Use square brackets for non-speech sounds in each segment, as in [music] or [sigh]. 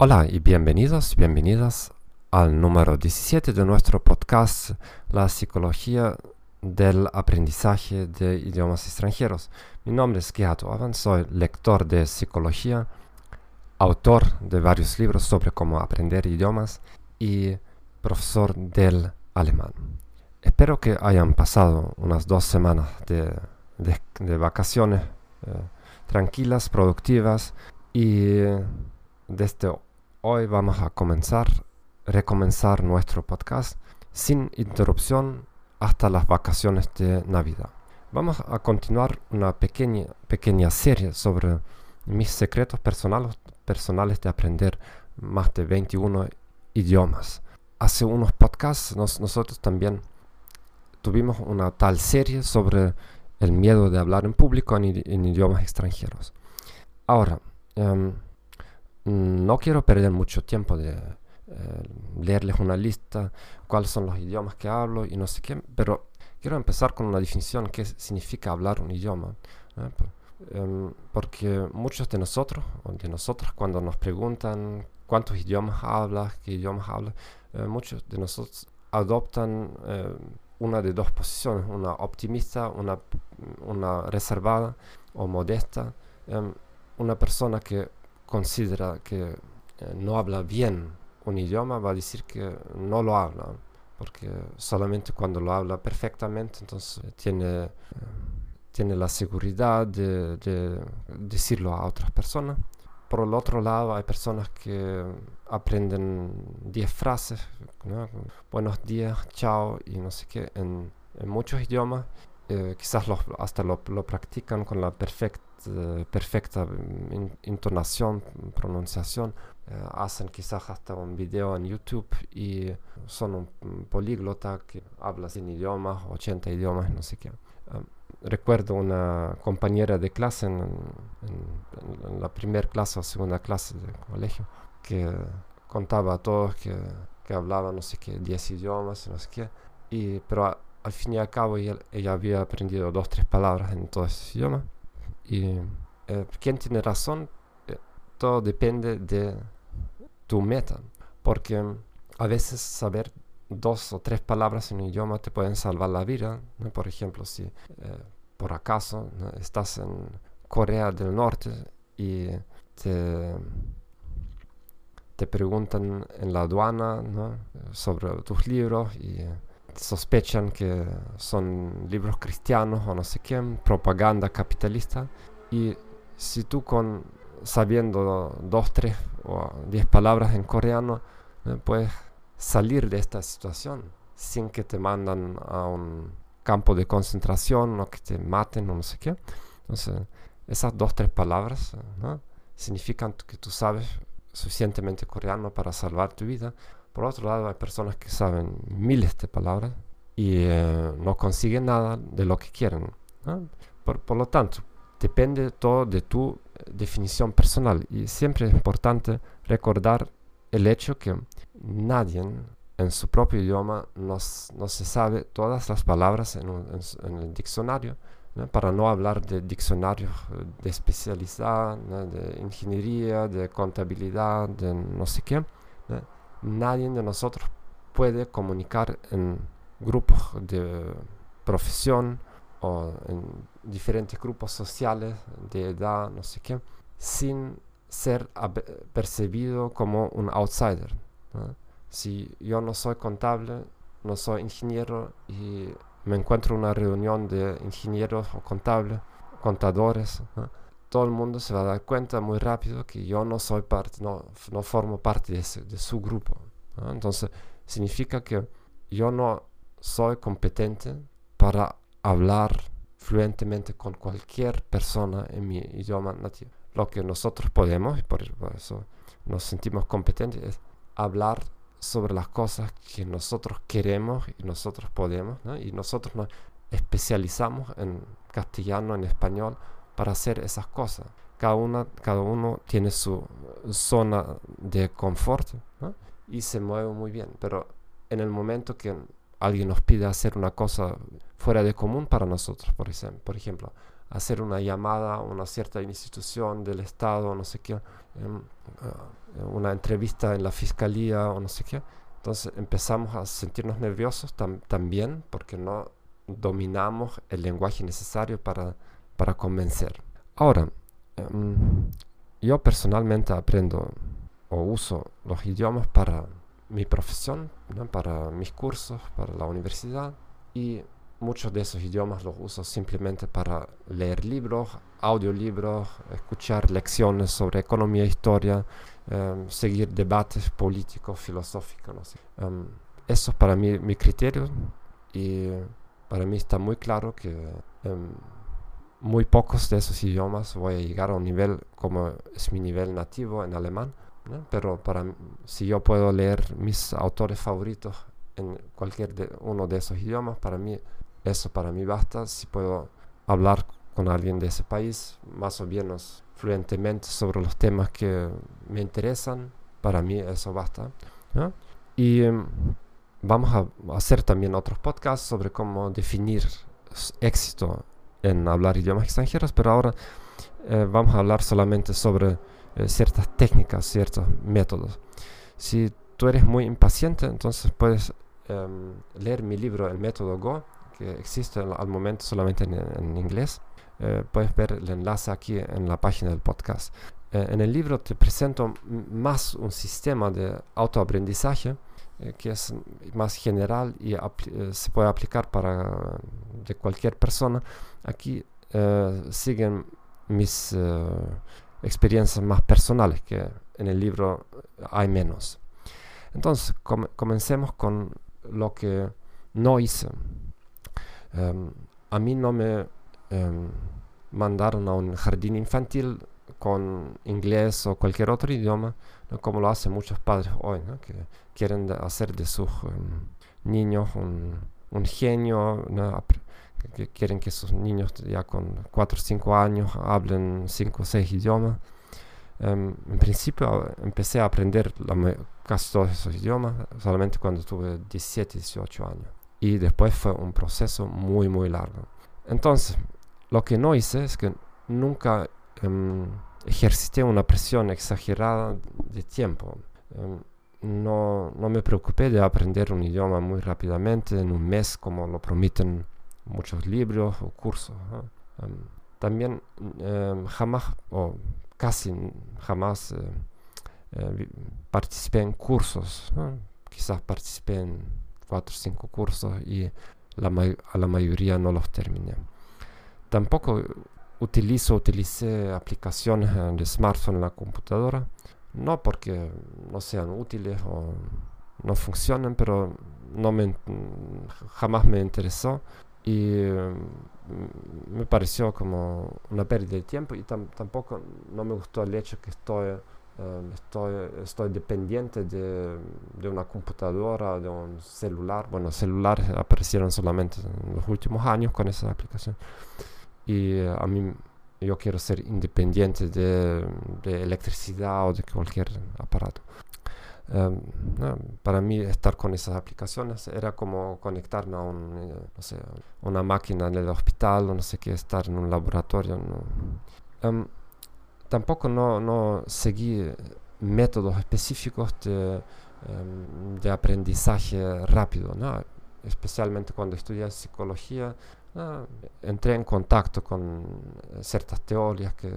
Hola y bienvenidos, bienvenidas al número 17 de nuestro podcast La psicología del aprendizaje de idiomas extranjeros. Mi nombre es Gerhard Orban, soy lector de psicología, autor de varios libros sobre cómo aprender idiomas y profesor del alemán. Espero que hayan pasado unas dos semanas de, vacaciones eh, tranquilas, productivas y desde hoy vamos a comenzar, recomenzar nuestro podcast sin interrupción hasta las vacaciones de Navidad. Vamos a continuar una pequeña, pequeña serie sobre mis secretos personales, personales de aprender más de 21 idiomas. Hace unos podcasts nosotros también tuvimos una tal serie sobre el miedo de hablar en público en, idiomas extranjeros. Ahora, em, no quiero perder mucho tiempo de eh, leerles una lista, cuáles son los idiomas que hablo y no sé qué, pero quiero empezar con una definición, qué significa hablar un idioma. Em, porque muchos de nosotros, o de nosotras, cuando nos preguntan cuántos idiomas hablas, qué idiomas hablas, eh, muchos de nosotros adoptan eh, una de dos posiciones, una optimista, una, una reservada o modesta. Em, una persona que considera que eh, no habla bien un idioma va a decir que no lo habla, porque solamente cuando lo habla perfectamente, entonces tiene, eh, tiene la seguridad de, decirlo a otras personas. Por el otro lado, hay personas que aprenden 10 frases, buenos días, chao y no sé qué, en, muchos idiomas. Eh, quizás hasta lo, lo, practican con la perfecta eh, perfecta intonación, pronunciación. Eh, hacen quizás hasta un video en YouTube y son un, políglota que habla sin idiomas, 80 idiomas, no sé qué. Eh, recuerdo una compañera de clase en, la primera clase o segunda clase de colegio que contaba a todos que, que hablaba no sé qué, 10 idiomas, no sé qué. Y, pero al fin y al cabo ella, ella había aprendido dos, tres palabras en todos esos idiomas y eh, quién tiene razón, eh, todo depende de tu meta. Porque a veces saber dos o tres palabras en un idioma te pueden salvar la vida. Por ejemplo, si eh, por acaso estás en Corea del Norte y te, te preguntan en la aduana sobre tus libros y sospechan que son libros cristianos o no sé quién, propaganda capitalista. Y si tú con sabiendo dos, tres o diez palabras en coreano, eh, puedes salir de esta situación sin que te mandan a un campo de concentración o que te maten o no sé qué. Entonces, esas dos, tres palabras significan que tú sabes suficientemente coreano para salvar tu vida. Por otro lado, hay personas que saben miles de palabras y eh, no consiguen nada de lo que quieren. Por, lo tanto, depende todo de tu eh, definición personal y siempre es importante recordar el hecho que nadie en su propio idioma no, se sabe todas las palabras en, el diccionario. Para no hablar de diccionarios eh, de especialidad, de ingeniería, de contabilidad, de no sé qué nadie de nosotros puede comunicar en grupos de profesión o en diferentes grupos sociales de edad, no sé qué, sin ser percibido como un outsider. Si yo no soy contable, no soy ingeniero y me encuentro en una reunión de ingenieros o contables, contadores, todo el mundo se va a dar cuenta muy rápido que yo no soy parte, no, no formo parte de, de su grupo. Entonces, significa que yo no soy competente para hablar fluentemente con cualquier persona en mi idioma nativo. Lo que nosotros podemos, y por eso nos sentimos competentes, es hablar sobre las cosas que nosotros queremos y nosotros podemos, y nosotros nos especializamos en castellano, en español, para hacer esas cosas. Cada, una, cada uno tiene su zona de confort y se mueve muy bien, pero en el momento que alguien nos pide hacer una cosa fuera de común para nosotros, por ejemplo, por ejemplo hacer una llamada a una cierta institución del Estado, no sé qué, em, eh, una entrevista en la fiscalía o no sé qué. Entonces empezamos a sentirnos nerviosos también porque no dominamos el lenguaje necesario para, para convencer. Ahora, em, yo personalmente aprendo o uso los idiomas para mi profesión, para mis cursos, para la universidad y muchos de esos idiomas los uso simplemente para leer libros, audiolibros, escuchar lecciones sobre economía e historia, em, seguir debates políticos, filosóficos. No. Em, eso es para mí mi criterio y para mí está muy claro que en muy pocos de esos idiomas voy a llegar a un nivel como es mi nivel nativo en alemán. Pero para, si yo puedo leer mis autores favoritos en cualquier de, uno de esos idiomas, para mí eso para mí basta. Si puedo hablar con alguien de ese país más o menos fluentemente sobre los temas que me interesan, para mí eso basta. Y em, vamos a hacer también otros podcasts sobre cómo definir éxito en hablar idiomas extranjeros, pero ahora eh, vamos a hablar solamente sobre eh, ciertas técnicas, ciertos métodos. Si tú eres muy impaciente, entonces puedes em, leer mi libro El método Go, que existe al momento solamente en, inglés. Eh, puedes ver el enlace aquí en la página del podcast. en el libro te presento más un sistema de autoaprendizaje eh, que es más general y eh, se puede aplicar para de cualquier persona. Aquí eh, siguen mis experiencias más personales, que en el libro hay menos. Entonces, comencemos con lo que no hice. Em, a mí no me em, mandaron a un jardín infantil con inglés o cualquier otro idioma, como lo hacen muchos padres hoy, que quieren hacer de sus em, niños un, un genio, que quieren que sus niños ya con 4 o 5 años hablen 5 o 6 idiomas. Um, en principio empecé a aprender la, casi todos esos idiomas solamente cuando tuve 17, 18 años. Y después fue un proceso muy, muy largo. Entonces, lo que no hice es que nunca um, ejercité una presión exagerada de tiempo. Um, no, no, me preocupé de aprender un idioma muy rápidamente, en un mes, como lo prometen muchos libros o cursos. Em, también jamás, o casi jamás, eh, eh, participé en cursos. Quizás participé en cuatro o cinco cursos y la a la mayoría no los terminé. Tampoco utilizo, utilicé aplicaciones de smartphone en la computadora no porque no sean útiles o no funcionen, pero no jamás me interesó y mm, me pareció como una pérdida de tiempo y tampoco no me gustó el hecho que estoy, em, estoy, estoy dependiente de, de, una computadora, de un celular. Bueno, celulares aparecieron solamente en los últimos años con esa aplicación. Y eh, a mí yo quiero ser independiente de, electricidad o de cualquier aparato. Em, para mí estar con esas aplicaciones era como conectarme a eh, una máquina en el hospital o no sé qué, estar en un laboratorio. Em, tampoco no, no, seguí métodos específicos de, em, de aprendizaje rápido, especialmente cuando estudié psicología Ah, entré en contacto con eh, ciertas teorías que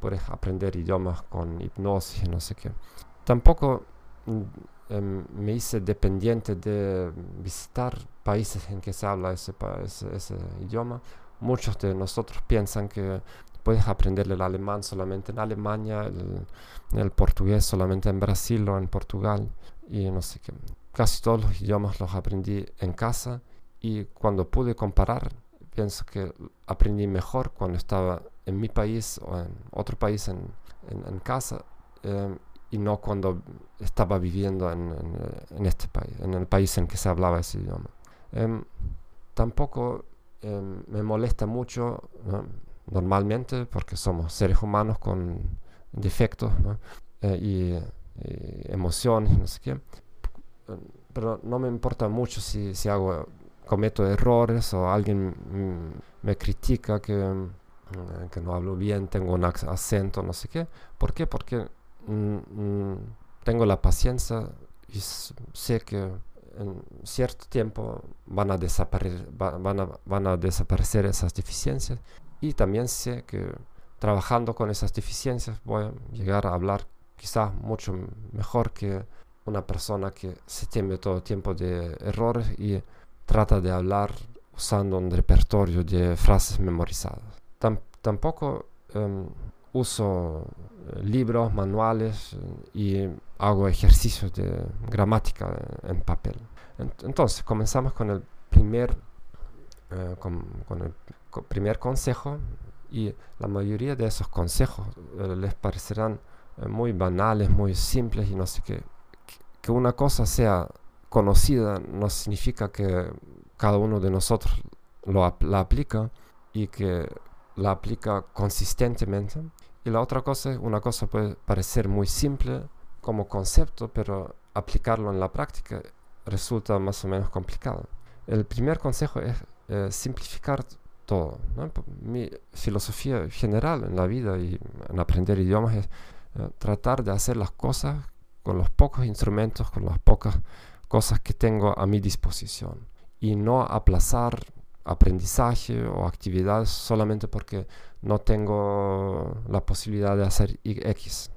puedes aprender idiomas con hipnosis no sé qué. Tampoco em, me hice dependiente de visitar países en que se habla ese, ese, idioma. Muchos de nosotros piensan que puedes aprender el alemán solamente en Alemania, el, el portugués solamente en Brasil o en Portugal y no sé qué. Casi todos los idiomas los aprendí en casa y cuando pude comparar pienso que aprendí mejor cuando estaba en mi país o en otro país en, en, casa em, y no cuando estaba viviendo en, en, este país, en el país en que se hablaba ese idioma. Em, tampoco em, me molesta mucho normalmente porque somos seres humanos con defectos eh, y, emociones no sé qué. Pero no me importa mucho si, si hago cometo errores o alguien me critica que, mm, que, no hablo bien, tengo un acento, no sé qué. ¿Por qué? Porque mm, mm, tengo la paciencia y sé que en cierto tiempo van a, desaparecer, van, a, van a desaparecer esas deficiencias y también sé que trabajando con esas deficiencias voy a llegar a hablar quizás mucho mejor que una persona que se teme todo el tiempo de errores y trata de hablar usando un repertorio de frases memorizadas. tampoco em, uso eh, libros, manuales eh, y hago ejercicios de gramática en papel. Entonces, comenzamos con el primer, eh, con, el primer consejo y la mayoría de esos consejos les parecerán muy banales, muy simples y no sé qué. Que una cosa sea conocida no significa que cada uno de nosotros lo, la aplica y que la aplica consistentemente. Y la otra cosa, una cosa puede parecer muy simple como concepto, pero aplicarlo en la práctica resulta más o menos complicado. El primer consejo es eh, simplificar todo. Mi filosofía general en la vida y en aprender idiomas es eh, tratar de hacer las cosas con los pocos instrumentos, con las pocas cosas que tengo a mi disposición y no aplazar aprendizaje o actividades solamente porque no tengo la posibilidad de hacer X.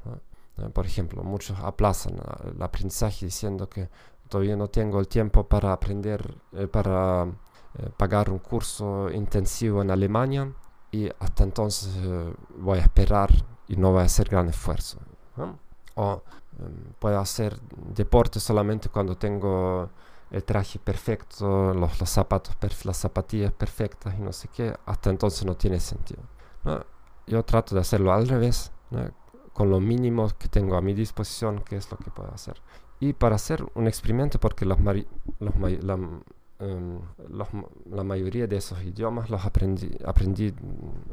Por ejemplo, muchos aplazan el aprendizaje diciendo que todavía no tengo el tiempo para aprender, eh, para eh, pagar un curso intensivo en Alemania y hasta entonces eh, voy a esperar y no voy a hacer gran esfuerzo. O em, puedo hacer deporte solamente cuando tengo el traje perfecto, los, los zapatos, las zapatillas perfectas y no sé qué, hasta entonces no tiene sentido. Yo trato de hacerlo al revés, con lo mínimo que tengo a mi disposición, que es lo que puedo hacer. Y para hacer un experimento, porque los, los la, em, la, mayoría de esos idiomas los aprendí, aprendí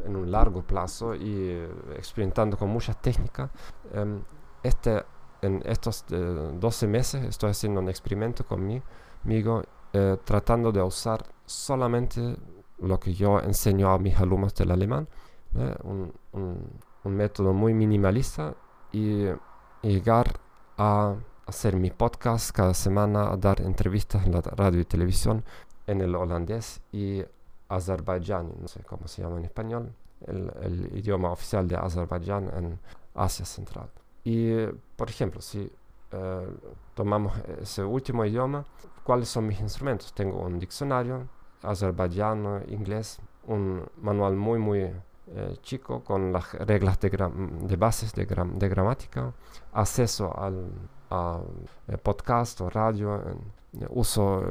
en un largo plazo y eh, experimentando con muchas técnicas. Em, este, en estos 12 eh, meses estoy haciendo un experimento conmigo eh, tratando de usar solamente lo que yo enseño a mis alumnos del alemán, un, un, método muy minimalista y, llegar a hacer mi podcast cada semana, a dar entrevistas en la radio y televisión en el holandés y azerbaiyani, no sé cómo se llama en español, el, el idioma oficial de Azerbaiyán en Asia Central. Y, por ejemplo, si eh, tomamos ese último idioma, ¿cuáles son mis instrumentos? Tengo un diccionario, azerbaiyano, inglés, un manual muy, muy eh, chico con las reglas de, de bases de, de, gramática, acceso al a, eh, podcast o radio, uso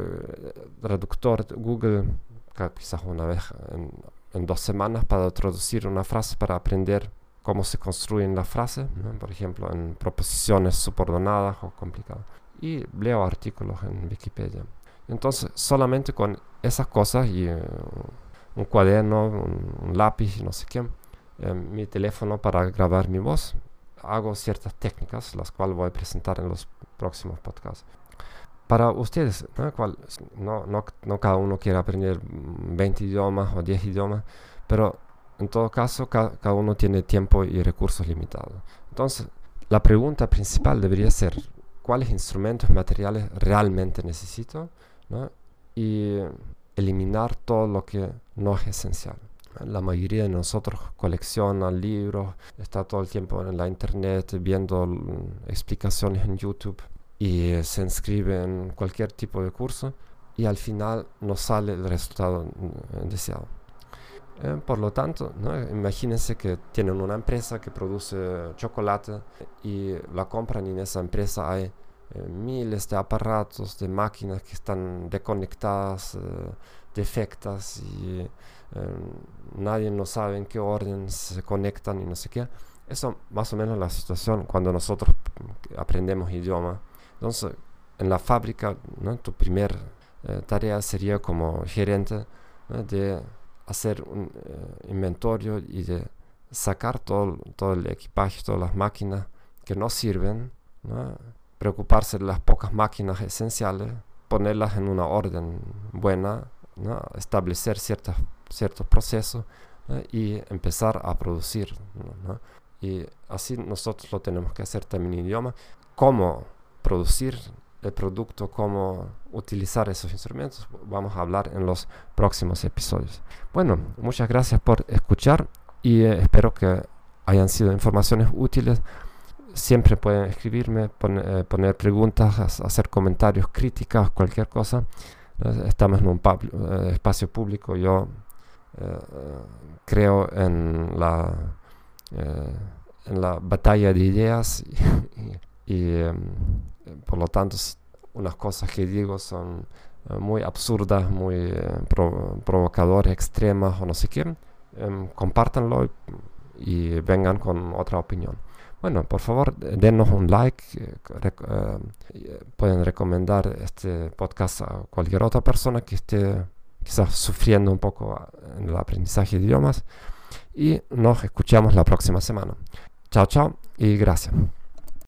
traductor Google quizás una vez en dos semanas para traducir una frase para aprender cómo se construyen las frases, por ejemplo, en proposiciones subordinadas o complicadas. Y leo artículos en Wikipedia. Entonces, solamente con esas cosas y eh, un cuaderno, un, lápiz, no sé qué, eh, mi teléfono para grabar mi voz, hago ciertas técnicas, las cuales voy a presentar en los próximos podcasts. Para ustedes, ¿no? no, no cada uno quiere aprender 20 idiomas o 10 idiomas, pero en todo caso, cada uno tiene tiempo y recursos limitados. Entonces, la pregunta principal debería ser, ¿cuáles instrumentos materiales realmente necesito? Y eliminar todo lo que no es esencial. La mayoría de nosotros colecciona libros, está todo el tiempo en la internet viendo explicaciones en YouTube y se inscribe en cualquier tipo de curso y al final no sale el resultado deseado. Eh, por lo tanto, imagínense que tienen una empresa que produce chocolate y la compran y en esa empresa hay eh, miles de aparatos, de máquinas que están desconectadas, eh, defectas y nadie no sabe en qué orden se conectan y no sé qué. Eso más o menos la situación cuando nosotros aprendemos idioma. Entonces, en la fábrica, tu primera tarea sería como gerente de hacer un eh, inventario y de sacar todo, todo el equipaje, todas las máquinas que no sirven, preocuparse de las pocas máquinas esenciales, ponerlas en una orden buena, establecer ciertos, ciertos procesos y empezar a producir. Y así nosotros lo tenemos que hacer también en idioma. cómo producir el producto, cómo utilizar esos instrumentos, vamos a hablar en los próximos episodios. Bueno, muchas gracias por escuchar y eh, espero que hayan sido informaciones útiles. Siempre pueden escribirme, eh, poner preguntas, hacer comentarios, críticas, cualquier cosa. Eh, estamos en un espacio público. Yo creo en la, batalla de ideas [laughs] y, em, por lo tanto unas cosas que digo son muy absurdas, muy provocadoras, extremas o no sé qué Em, compártanlo y, vengan con otra opinión. Bueno, por favor, denos un like. Eh, eh, pueden recomendar este podcast a cualquier otra persona que esté quizás sufriendo un poco en el aprendizaje de idiomas. Y nos escuchamos la próxima semana. Chao, chao y gracias.